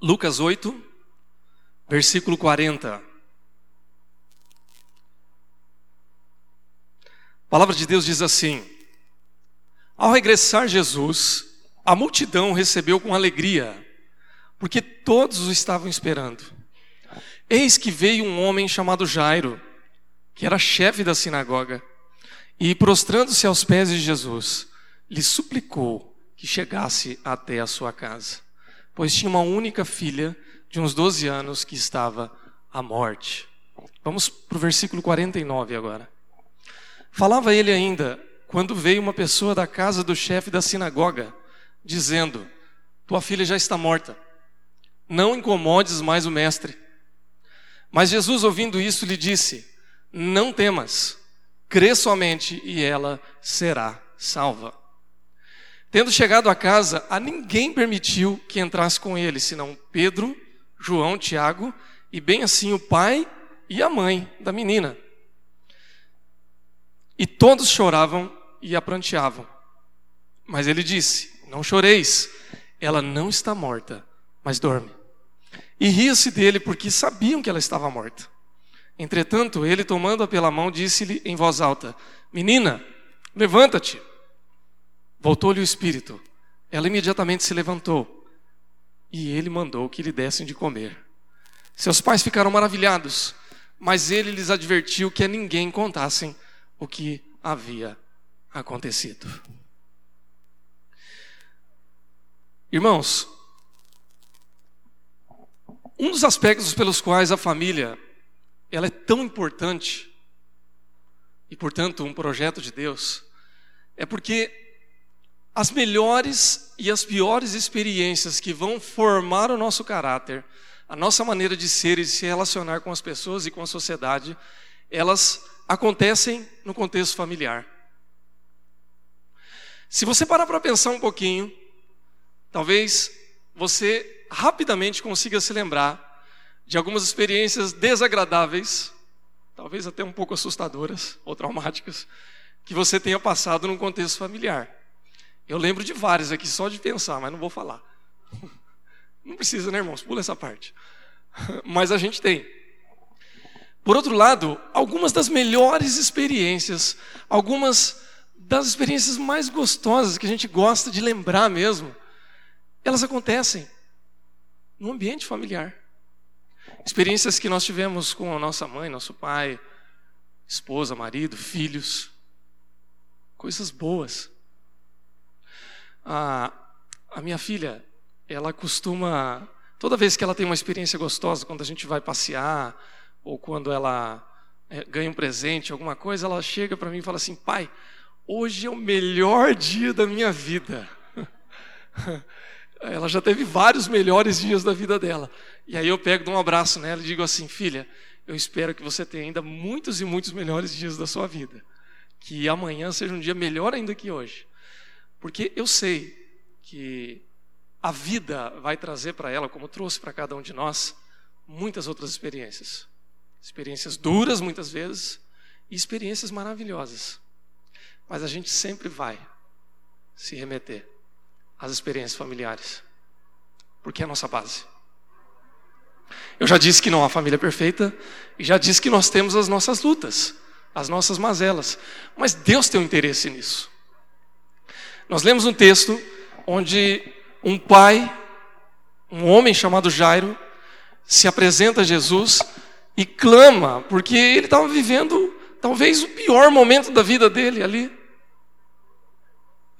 Lucas 8, versículo 40. A palavra de Deus diz assim: Ao regressar Jesus, a multidão recebeu com alegria, porque todos o estavam esperando. Eis que veio um homem chamado Jairo, que era chefe da sinagoga, e prostrando-se aos pés de Jesus, lhe suplicou que chegasse até a sua casa, pois tinha uma única filha de uns 12 anos que estava à morte. Vamos para o versículo 49 agora. Falava ele ainda, quando veio uma pessoa da casa do chefe da sinagoga, dizendo: Tua filha já está morta, não incomodes mais o mestre. Mas Jesus, ouvindo isso, lhe disse: Não temas, crê somente e ela será salva. Tendo chegado a casa, a ninguém permitiu que entrasse com ele, senão Pedro, João, Tiago e bem assim o pai e a mãe da menina. E todos choravam e a pranteavam. Mas ele disse: Não choreis, ela não está morta, mas dorme. E ria-se dele porque sabiam que ela estava morta. Entretanto, ele, tomando-a pela mão, disse-lhe em voz alta: Menina, levanta-te. Voltou-lhe o espírito. Ela imediatamente se levantou e ele mandou que lhe dessem de comer. Seus pais ficaram maravilhados, mas ele lhes advertiu que a ninguém contassem o que havia acontecido. Irmãos, um dos aspectos pelos quais a família ela é tão importante e, portanto, um projeto de Deus, é porque as melhores e as piores experiências que vão formar o nosso caráter, a nossa maneira de ser e de se relacionar com as pessoas e com a sociedade, elas acontecem no contexto familiar. Se você parar para pensar um pouquinho, talvez você rapidamente consiga se lembrar de algumas experiências desagradáveis, talvez até um pouco assustadoras ou traumáticas, que você tenha passado num contexto familiar. Eu lembro de várias aqui só de pensar, mas não vou falar. Não precisa, né, irmãos? Pula essa parte. Mas a gente tem. Por outro lado, algumas das melhores experiências, algumas das experiências mais gostosas que a gente gosta de lembrar mesmo, elas acontecem no ambiente familiar. Experiências que nós tivemos com a nossa mãe, nosso pai, esposa, marido, filhos. Coisas boas. A, a minha filha, ela costuma, toda vez que ela tem uma experiência gostosa, quando a gente vai passear, ou quando ela é, ganha um presente, alguma coisa, ela chega para mim e fala assim: pai, hoje é o melhor dia da minha vida. ela já teve vários melhores dias da vida dela. E aí eu pego, dou um abraço nela e digo assim: filha, eu espero que você tenha ainda muitos e muitos melhores dias da sua vida. Que amanhã seja um dia melhor ainda que hoje. Porque eu sei que a vida vai trazer para ela, como trouxe para cada um de nós, muitas outras experiências experiências duras muitas vezes e experiências maravilhosas. Mas a gente sempre vai se remeter às experiências familiares, porque é a nossa base. Eu já disse que não há família perfeita e já disse que nós temos as nossas lutas, as nossas mazelas, mas Deus tem um interesse nisso. Nós lemos um texto onde um pai, um homem chamado Jairo, se apresenta a Jesus e clama, porque ele estava vivendo talvez o pior momento da vida dele ali.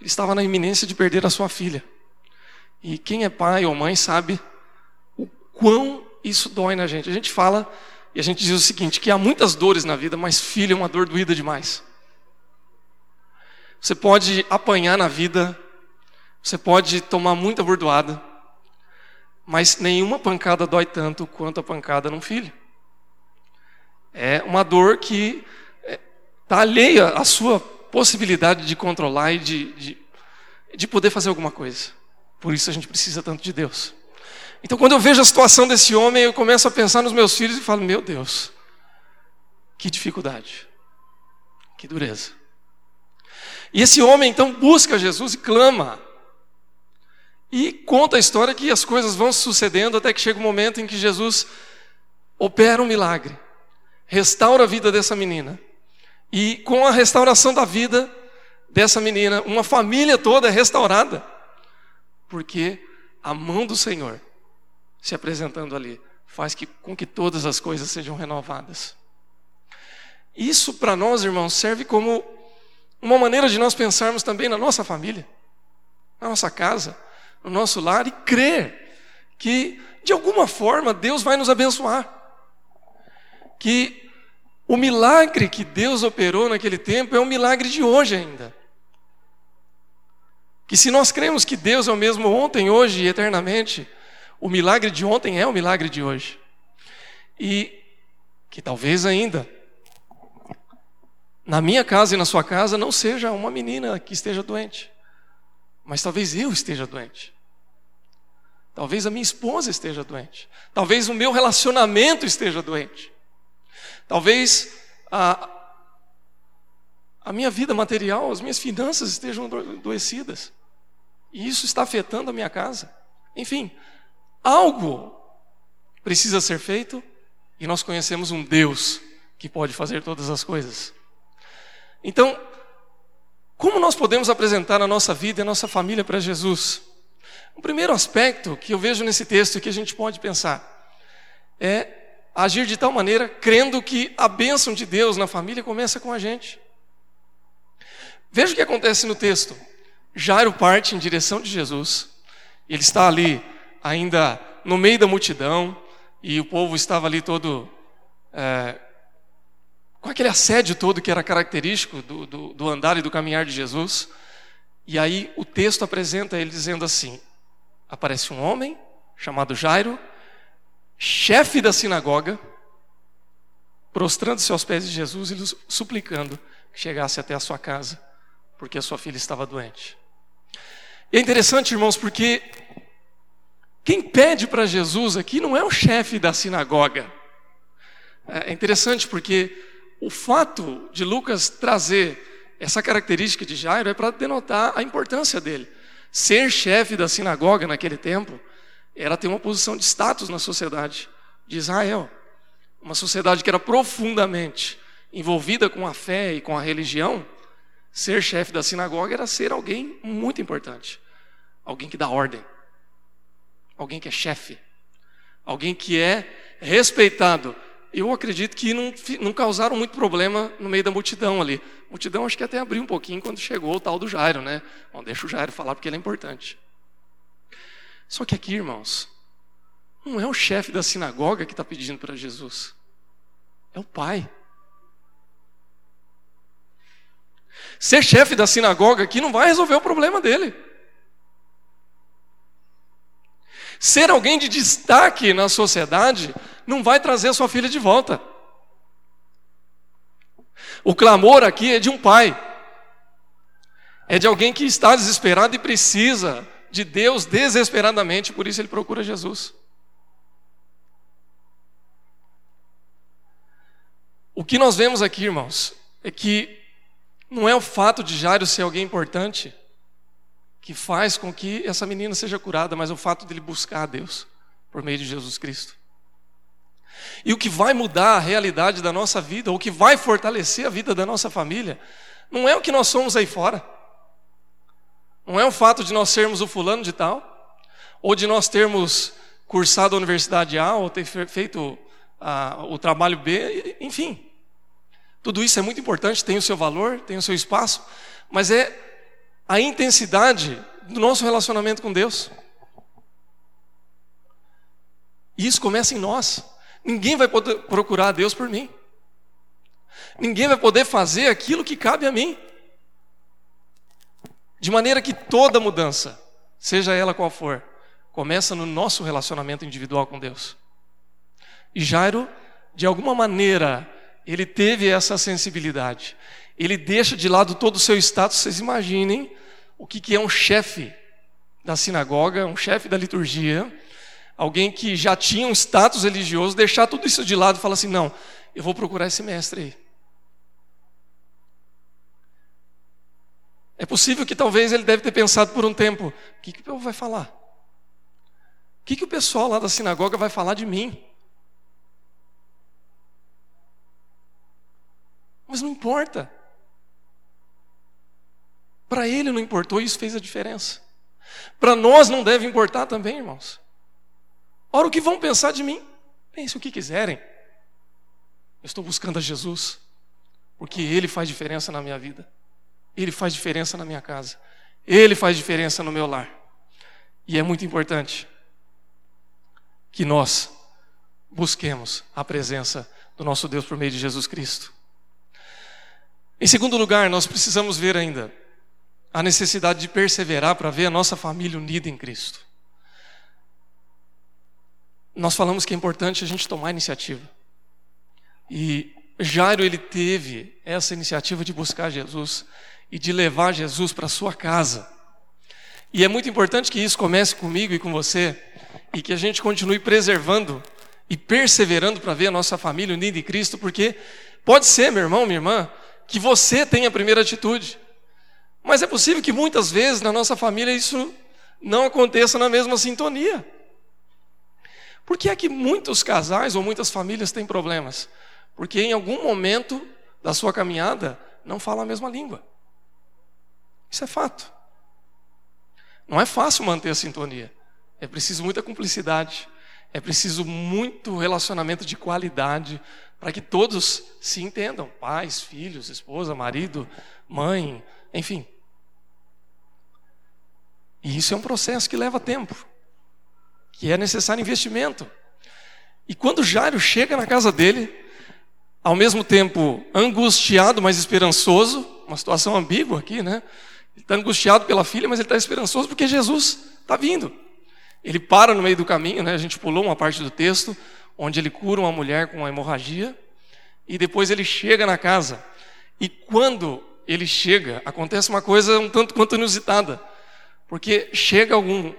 Ele estava na iminência de perder a sua filha. E quem é pai ou mãe sabe o quão isso dói na gente. A gente fala e a gente diz o seguinte: que há muitas dores na vida, mas filho é uma dor doída demais. Você pode apanhar na vida, você pode tomar muita bordoada, mas nenhuma pancada dói tanto quanto a pancada num filho. É uma dor que está é, alheia à sua possibilidade de controlar e de, de, de poder fazer alguma coisa. Por isso a gente precisa tanto de Deus. Então, quando eu vejo a situação desse homem, eu começo a pensar nos meus filhos e falo: Meu Deus, que dificuldade, que dureza. E esse homem então busca Jesus e clama. E conta a história que as coisas vão sucedendo até que chega o um momento em que Jesus opera um milagre, restaura a vida dessa menina. E com a restauração da vida dessa menina, uma família toda é restaurada. Porque a mão do Senhor se apresentando ali faz que, com que todas as coisas sejam renovadas. Isso para nós, irmãos, serve como uma maneira de nós pensarmos também na nossa família, na nossa casa, no nosso lar e crer que, de alguma forma, Deus vai nos abençoar. Que o milagre que Deus operou naquele tempo é um milagre de hoje ainda. Que se nós cremos que Deus é o mesmo ontem, hoje e eternamente, o milagre de ontem é o milagre de hoje. E que talvez ainda na minha casa e na sua casa não seja uma menina que esteja doente, mas talvez eu esteja doente. Talvez a minha esposa esteja doente. Talvez o meu relacionamento esteja doente. Talvez a, a minha vida material, as minhas finanças estejam adoecidas. E isso está afetando a minha casa. Enfim, algo precisa ser feito e nós conhecemos um Deus que pode fazer todas as coisas. Então, como nós podemos apresentar a nossa vida e a nossa família para Jesus? O primeiro aspecto que eu vejo nesse texto que a gente pode pensar é agir de tal maneira crendo que a bênção de Deus na família começa com a gente. Veja o que acontece no texto. Jairo parte em direção de Jesus. Ele está ali ainda no meio da multidão e o povo estava ali todo é, com aquele assédio todo que era característico do, do, do andar e do caminhar de Jesus. E aí o texto apresenta ele dizendo assim: aparece um homem chamado Jairo, chefe da sinagoga, prostrando-se aos pés de Jesus e suplicando que chegasse até a sua casa, porque a sua filha estava doente. E é interessante, irmãos, porque quem pede para Jesus aqui não é o chefe da sinagoga. É interessante porque o fato de Lucas trazer essa característica de Jairo é para denotar a importância dele. Ser chefe da sinagoga naquele tempo era ter uma posição de status na sociedade de Israel. Uma sociedade que era profundamente envolvida com a fé e com a religião. Ser chefe da sinagoga era ser alguém muito importante. Alguém que dá ordem. Alguém que é chefe. Alguém que é respeitado eu acredito que não, não, causaram muito problema no meio da multidão ali. A multidão acho que até abriu um pouquinho quando chegou o tal do Jairo, né? Bom, deixa o Jairo falar porque ele é importante. Só que aqui, irmãos, não é o chefe da sinagoga que está pedindo para Jesus, é o pai. Ser chefe da sinagoga aqui não vai resolver o problema dele. Ser alguém de destaque na sociedade não vai trazer sua filha de volta. O clamor aqui é de um pai, é de alguém que está desesperado e precisa de Deus desesperadamente, por isso ele procura Jesus. O que nós vemos aqui, irmãos, é que não é o fato de Jairo ser alguém importante que faz com que essa menina seja curada, mas o fato de ele buscar a Deus por meio de Jesus Cristo. E o que vai mudar a realidade da nossa vida, o que vai fortalecer a vida da nossa família, não é o que nós somos aí fora. Não é o fato de nós sermos o fulano de tal, ou de nós termos cursado a universidade A, ou ter feito o trabalho B, enfim. Tudo isso é muito importante, tem o seu valor, tem o seu espaço, mas é a intensidade do nosso relacionamento com Deus. E isso começa em nós. Ninguém vai poder procurar a Deus por mim. Ninguém vai poder fazer aquilo que cabe a mim. De maneira que toda mudança, seja ela qual for, começa no nosso relacionamento individual com Deus. E Jairo, de alguma maneira, ele teve essa sensibilidade. Ele deixa de lado todo o seu status. Vocês imaginem o que é um chefe da sinagoga, um chefe da liturgia, alguém que já tinha um status religioso, deixar tudo isso de lado e falar assim: não, eu vou procurar esse mestre aí. É possível que talvez ele deve ter pensado por um tempo: o que, que o povo vai falar? que, que o pessoal lá da sinagoga vai falar de mim? Mas não importa. Para ele não importou, isso fez a diferença. Para nós não deve importar também, irmãos. Ora, o que vão pensar de mim? Pense o que quiserem. Eu estou buscando a Jesus, porque Ele faz diferença na minha vida, Ele faz diferença na minha casa, Ele faz diferença no meu lar. E é muito importante que nós busquemos a presença do nosso Deus por meio de Jesus Cristo. Em segundo lugar, nós precisamos ver ainda a necessidade de perseverar para ver a nossa família unida em Cristo. Nós falamos que é importante a gente tomar iniciativa. E Jairo ele teve essa iniciativa de buscar Jesus e de levar Jesus para sua casa. E é muito importante que isso comece comigo e com você e que a gente continue preservando e perseverando para ver a nossa família unida em Cristo, porque pode ser, meu irmão, minha irmã, que você tenha a primeira atitude. Mas é possível que muitas vezes na nossa família isso não aconteça na mesma sintonia. Por que é que muitos casais ou muitas famílias têm problemas? Porque em algum momento da sua caminhada não fala a mesma língua. Isso é fato. Não é fácil manter a sintonia. É preciso muita cumplicidade. É preciso muito relacionamento de qualidade para que todos se entendam: pais, filhos, esposa, marido, mãe, enfim. E isso é um processo que leva tempo, que é necessário investimento. E quando Jairo chega na casa dele, ao mesmo tempo angustiado, mas esperançoso, uma situação ambígua aqui, né? Ele está angustiado pela filha, mas ele está esperançoso porque Jesus está vindo. Ele para no meio do caminho, né? A gente pulou uma parte do texto onde ele cura uma mulher com uma hemorragia e depois ele chega na casa. E quando ele chega, acontece uma coisa um tanto quanto inusitada. Porque chega algum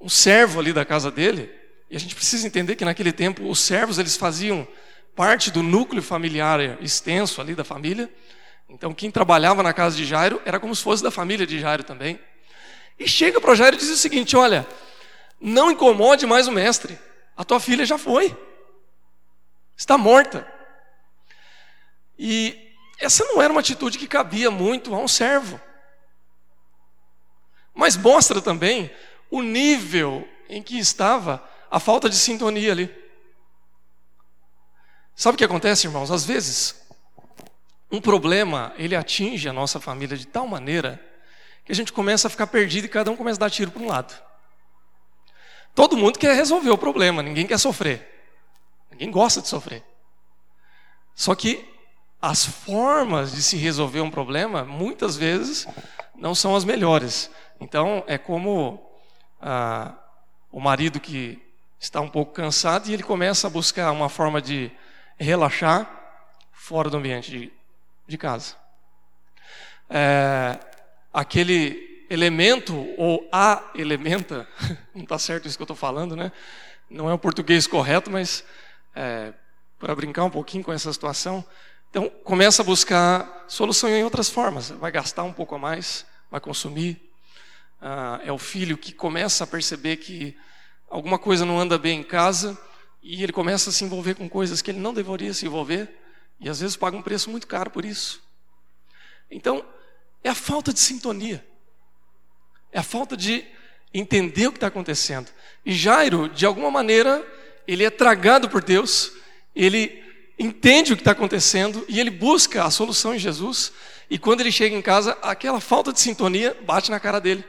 um servo ali da casa dele, e a gente precisa entender que naquele tempo os servos eles faziam parte do núcleo familiar extenso ali da família. Então quem trabalhava na casa de Jairo era como se fosse da família de Jairo também. E chega para Jairo e diz o seguinte: Olha, não incomode mais o mestre, a tua filha já foi, está morta. E essa não era uma atitude que cabia muito a um servo. Mas mostra também o nível em que estava a falta de sintonia ali. Sabe o que acontece, irmãos? Às vezes, um problema, ele atinge a nossa família de tal maneira que a gente começa a ficar perdido e cada um começa a dar tiro para um lado. Todo mundo quer resolver o problema, ninguém quer sofrer. Ninguém gosta de sofrer. Só que as formas de se resolver um problema, muitas vezes, não são as melhores. Então, é como ah, o marido que está um pouco cansado e ele começa a buscar uma forma de relaxar fora do ambiente de, de casa. É, aquele elemento ou a elementa, não está certo isso que eu estou falando, né? Não é o português correto, mas é, para brincar um pouquinho com essa situação, então começa a buscar solução em outras formas. Vai gastar um pouco a mais, vai consumir, ah, é o filho que começa a perceber que alguma coisa não anda bem em casa e ele começa a se envolver com coisas que ele não deveria se envolver e às vezes paga um preço muito caro por isso. Então, é a falta de sintonia, é a falta de entender o que está acontecendo. E Jairo, de alguma maneira, ele é tragado por Deus, ele entende o que está acontecendo e ele busca a solução em Jesus. E quando ele chega em casa, aquela falta de sintonia bate na cara dele.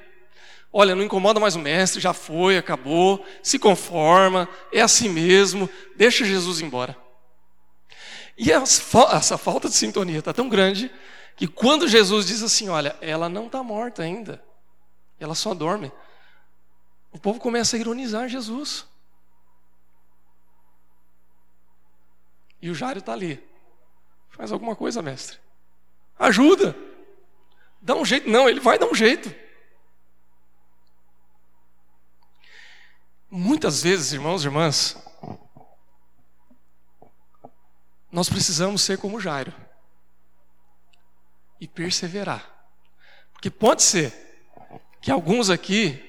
Olha, não incomoda mais o mestre, já foi, acabou, se conforma, é assim mesmo, deixa Jesus embora. E essa falta de sintonia está tão grande que quando Jesus diz assim: Olha, ela não está morta ainda, ela só dorme, o povo começa a ironizar Jesus. E o Jário está ali. Faz alguma coisa, mestre. Ajuda. Dá um jeito. Não, ele vai dar um jeito. Muitas vezes, irmãos e irmãs, nós precisamos ser como Jairo e perseverar. Porque pode ser que alguns aqui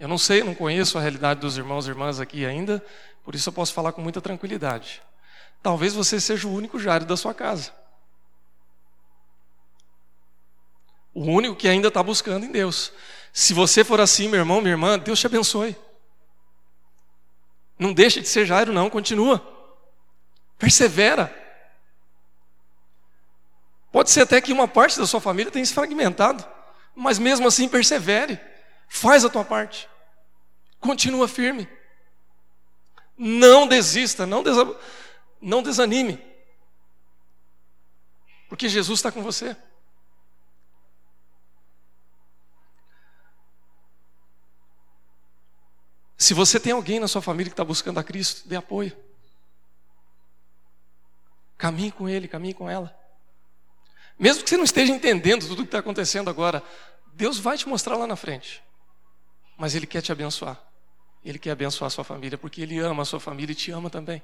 Eu não sei, não conheço a realidade dos irmãos e irmãs aqui ainda, por isso eu posso falar com muita tranquilidade. Talvez você seja o único Jairo da sua casa. O único que ainda está buscando em Deus. Se você for assim, meu irmão, minha irmã, Deus te abençoe. Não deixe de ser Jairo, não, continua. Persevera. Pode ser até que uma parte da sua família tenha se fragmentado, mas mesmo assim persevere. Faz a tua parte. Continua firme. Não desista, não, desa... não desanime. Porque Jesus está com você. Se você tem alguém na sua família que está buscando a Cristo, dê apoio. Caminhe com ele, caminhe com ela. Mesmo que você não esteja entendendo tudo o que está acontecendo agora, Deus vai te mostrar lá na frente. Mas Ele quer te abençoar. Ele quer abençoar a sua família, porque Ele ama a sua família e te ama também.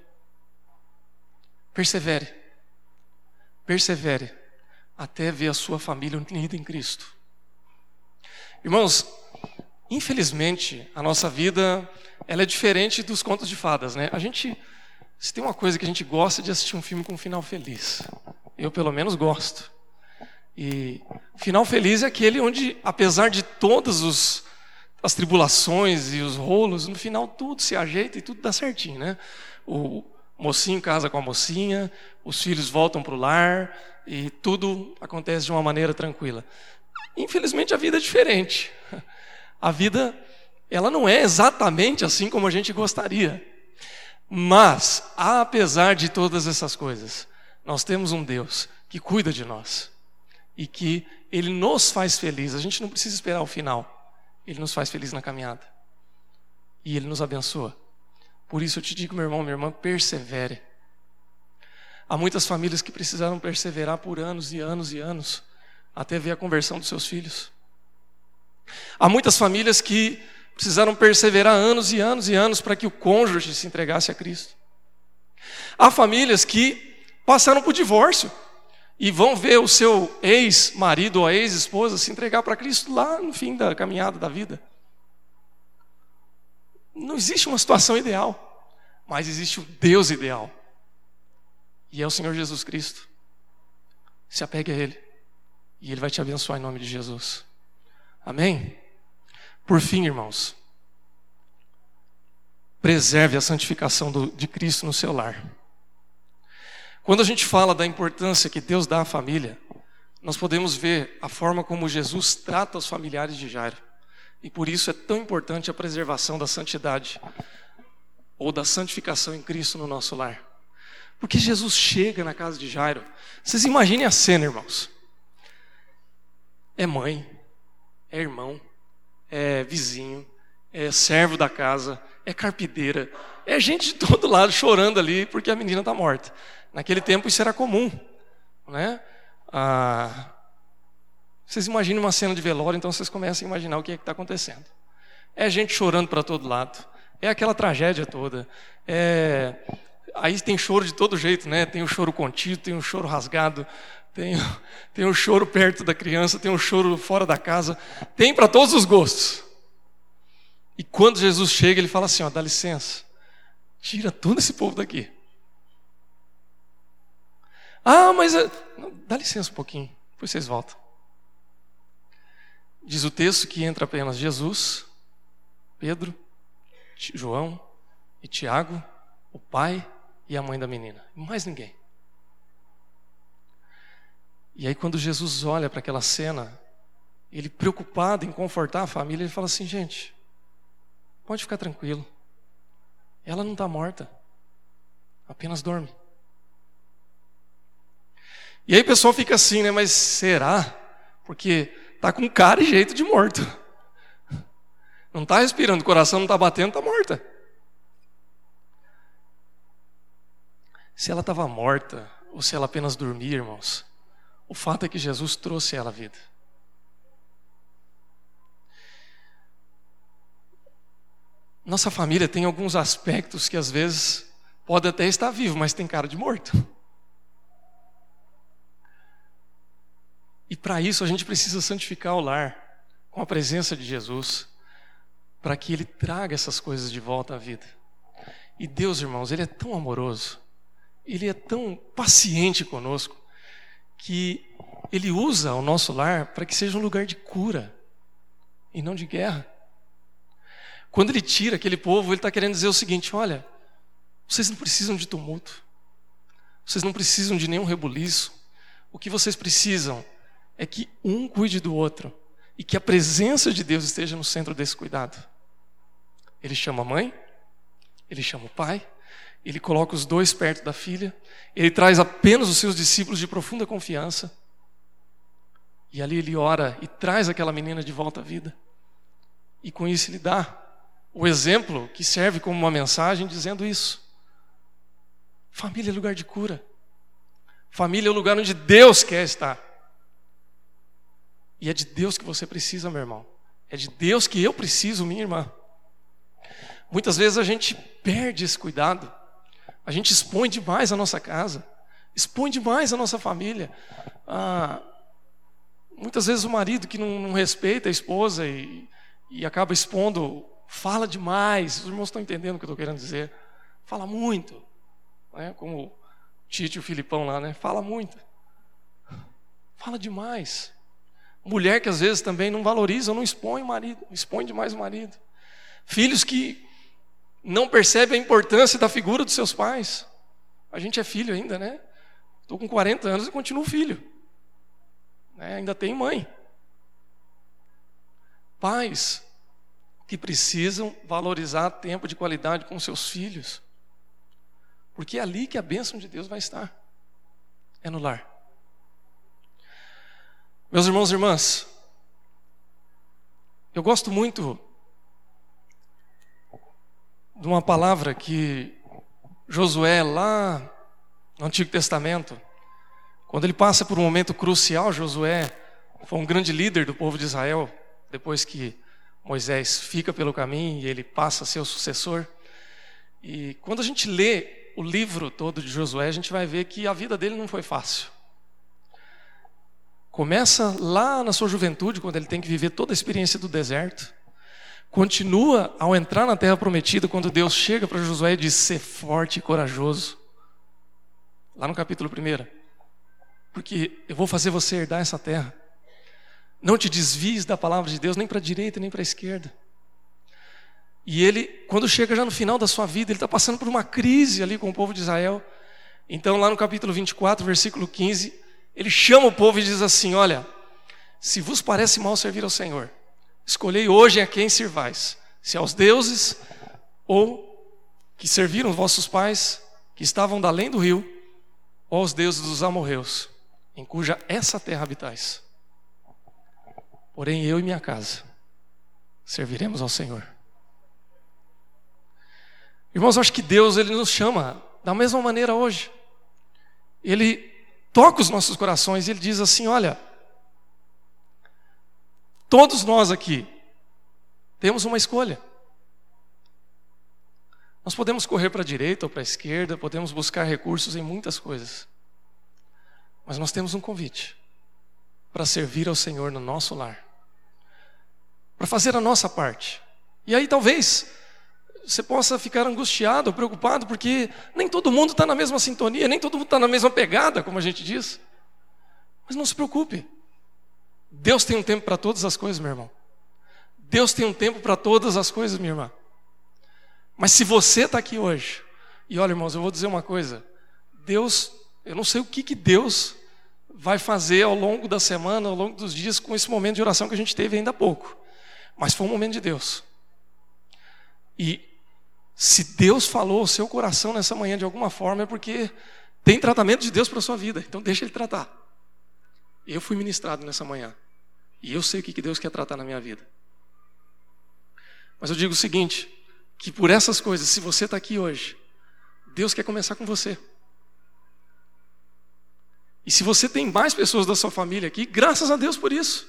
Persevere. Persevere. Até ver a sua família unida em Cristo. Irmãos, Infelizmente, a nossa vida ela é diferente dos contos de fadas, né? A gente, se tem uma coisa que a gente gosta de assistir um filme com um final feliz. Eu pelo menos gosto. E final feliz é aquele onde, apesar de todas os, as tribulações e os rolos, no final tudo se ajeita e tudo dá certinho, né? O mocinho casa com a mocinha, os filhos voltam para o lar e tudo acontece de uma maneira tranquila. Infelizmente a vida é diferente a vida ela não é exatamente assim como a gente gostaria. Mas, apesar de todas essas coisas, nós temos um Deus que cuida de nós e que Ele nos faz feliz. A gente não precisa esperar o final, Ele nos faz feliz na caminhada e Ele nos abençoa. Por isso eu te digo, meu irmão, minha irmã, persevere. Há muitas famílias que precisaram perseverar por anos e anos e anos até ver a conversão dos seus filhos. Há muitas famílias que precisaram perseverar anos e anos e anos para que o cônjuge se entregasse a Cristo. Há famílias que passaram por divórcio e vão ver o seu ex-marido ou ex-esposa se entregar para Cristo lá no fim da caminhada da vida. Não existe uma situação ideal, mas existe o Deus ideal. E é o Senhor Jesus Cristo. Se apegue a Ele. E Ele vai te abençoar em nome de Jesus. Amém? Por fim, irmãos, preserve a santificação do, de Cristo no seu lar. Quando a gente fala da importância que Deus dá à família, nós podemos ver a forma como Jesus trata os familiares de Jairo. E por isso é tão importante a preservação da santidade ou da santificação em Cristo no nosso lar. Porque Jesus chega na casa de Jairo. Vocês imaginem a cena, irmãos. É mãe, é irmão, é vizinho, é servo da casa, é carpideira, é gente de todo lado chorando ali porque a menina está morta. Naquele tempo isso era comum, né? Ah, vocês imaginam uma cena de velório, então vocês começam a imaginar o que é está acontecendo. É gente chorando para todo lado, é aquela tragédia toda. É... Aí tem choro de todo jeito, né? Tem o choro contido, tem o choro rasgado, tem, tem o choro perto da criança, tem o choro fora da casa, tem para todos os gostos. E quando Jesus chega, ele fala assim: ó, dá licença, tira todo esse povo daqui. Ah, mas eh, não, dá licença um pouquinho, depois vocês voltam. Diz o texto que entra apenas Jesus, Pedro, João e Tiago, o pai e a mãe da menina, mais ninguém. E aí, quando Jesus olha para aquela cena, ele preocupado em confortar a família, ele fala assim: gente, pode ficar tranquilo, ela não está morta, apenas dorme. E aí o pessoal fica assim, né? Mas será? Porque tá com cara e jeito de morto. Não está respirando, o coração não está batendo, está morta. Se ela estava morta, ou se ela apenas dormia, irmãos, o fato é que Jesus trouxe ela à vida. Nossa família tem alguns aspectos que às vezes pode até estar vivo, mas tem cara de morto. E para isso a gente precisa santificar o lar com a presença de Jesus, para que Ele traga essas coisas de volta à vida. E Deus, irmãos, Ele é tão amoroso, Ele é tão paciente conosco, que Ele usa o nosso lar para que seja um lugar de cura e não de guerra. Quando Ele tira aquele povo, Ele está querendo dizer o seguinte: olha, vocês não precisam de tumulto, vocês não precisam de nenhum rebuliço, o que vocês precisam é que um cuide do outro e que a presença de Deus esteja no centro desse cuidado. Ele chama a mãe, ele chama o pai, ele coloca os dois perto da filha, ele traz apenas os seus discípulos de profunda confiança. E ali ele ora e traz aquela menina de volta à vida. E com isso ele dá o exemplo que serve como uma mensagem dizendo isso. Família é lugar de cura. Família é o lugar onde Deus quer estar. E é de Deus que você precisa, meu irmão. É de Deus que eu preciso, minha irmã. Muitas vezes a gente perde esse cuidado. A gente expõe demais a nossa casa, expõe demais a nossa família. Ah, muitas vezes o marido que não, não respeita a esposa e, e, acaba expondo, fala demais. Os irmãos estão entendendo o que eu estou querendo dizer. Fala muito. Né? Como o Tite e o Filipão lá, né? Fala muito. Fala demais. Mulher que às vezes também não valoriza, não expõe o marido, expõe demais o marido. Filhos que não percebem a importância da figura dos seus pais. A gente é filho ainda, né? Estou com 40 anos e continuo filho. Né? Ainda tenho mãe. Pais que precisam valorizar tempo de qualidade com seus filhos. Porque é ali que a bênção de Deus vai estar. É no lar. Meus irmãos e irmãs, eu gosto muito de uma palavra que Josué, lá no Antigo Testamento, quando ele passa por um momento crucial, Josué foi um grande líder do povo de Israel, depois que Moisés fica pelo caminho e ele passa a ser o sucessor. E quando a gente lê o livro todo de Josué, a gente vai ver que a vida dele não foi fácil. Começa lá na sua juventude, quando ele tem que viver toda a experiência do deserto. Continua ao entrar na terra prometida, quando Deus chega para Josué e diz: Ser forte e corajoso. Lá no capítulo 1. Porque eu vou fazer você herdar essa terra. Não te desvies da palavra de Deus, nem para a direita, nem para a esquerda. E ele, quando chega já no final da sua vida, ele está passando por uma crise ali com o povo de Israel. Então, lá no capítulo 24, versículo 15, ele chama o povo e diz assim: Olha, se vos parece mal servir ao Senhor, escolhei hoje a quem servais, se aos deuses ou que serviram vossos pais, que estavam da além do rio, ou aos deuses dos amorreus, em cuja essa terra habitais. Porém, eu e minha casa serviremos ao Senhor. Irmãos, eu acho que Deus ele nos chama da mesma maneira hoje. Ele toca os nossos corações e ele diz assim: Olha, todos nós aqui temos uma escolha. Nós podemos correr para a direita ou para a esquerda, podemos buscar recursos em muitas coisas, mas nós temos um convite para servir ao Senhor no nosso lar, para fazer a nossa parte. E aí talvez você possa ficar angustiado, preocupado, porque nem todo mundo está na mesma sintonia, nem todo mundo está na mesma pegada, como a gente diz. Mas não se preocupe. Deus tem um tempo para todas as coisas, meu irmão. Deus tem um tempo para todas as coisas, minha irmã. Mas se você está aqui hoje, e olha, irmãos, eu vou dizer uma coisa: Deus, eu não sei o que, que Deus vai fazer ao longo da semana, ao longo dos dias, com esse momento de oração que a gente teve ainda há pouco. Mas foi um momento de Deus. E se Deus falou ao seu coração nessa manhã de alguma forma, é porque tem tratamento de Deus para a sua vida. Então deixa Ele tratar. Eu fui ministrado nessa manhã. E eu sei o que Deus quer tratar na minha vida. Mas eu digo o seguinte: que por essas coisas, se você está aqui hoje, Deus quer começar com você. E se você tem mais pessoas da sua família aqui, graças a Deus por isso.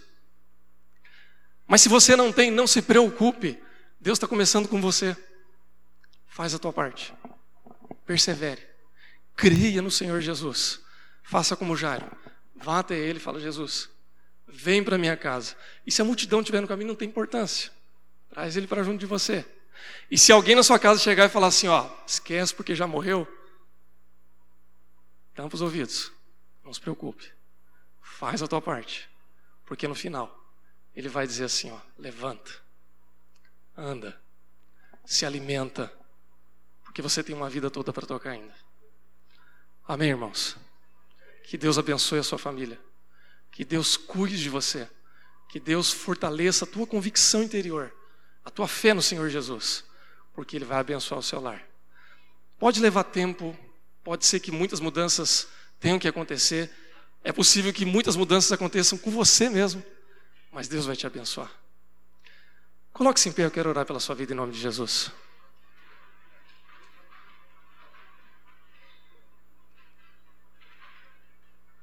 Mas se você não tem, não se preocupe. Deus está começando com você. Faz a tua parte. Persevere. Creia no Senhor Jesus. Faça como Jairo. Vá até ele e fala: Jesus, vem para minha casa. E se a multidão estiver no caminho, não tem importância. Traz ele para junto de você. E se alguém na sua casa chegar e falar assim, ó, esquece porque já morreu, tampa os ouvidos. Não se preocupe. Faz a tua parte. Porque no final, ele vai dizer assim, ó, levanta, anda, se alimenta, porque você tem uma vida toda para tocar ainda. Amém, irmãos? Que Deus abençoe a sua família. Que Deus cuide de você. Que Deus fortaleça a tua convicção interior, a tua fé no Senhor Jesus, porque Ele vai abençoar o seu lar. Pode levar tempo, pode ser que muitas mudanças tenham que acontecer, é possível que muitas mudanças aconteçam com você mesmo, mas Deus vai te abençoar. Coloque-se em pé, eu quero orar pela sua vida em nome de Jesus.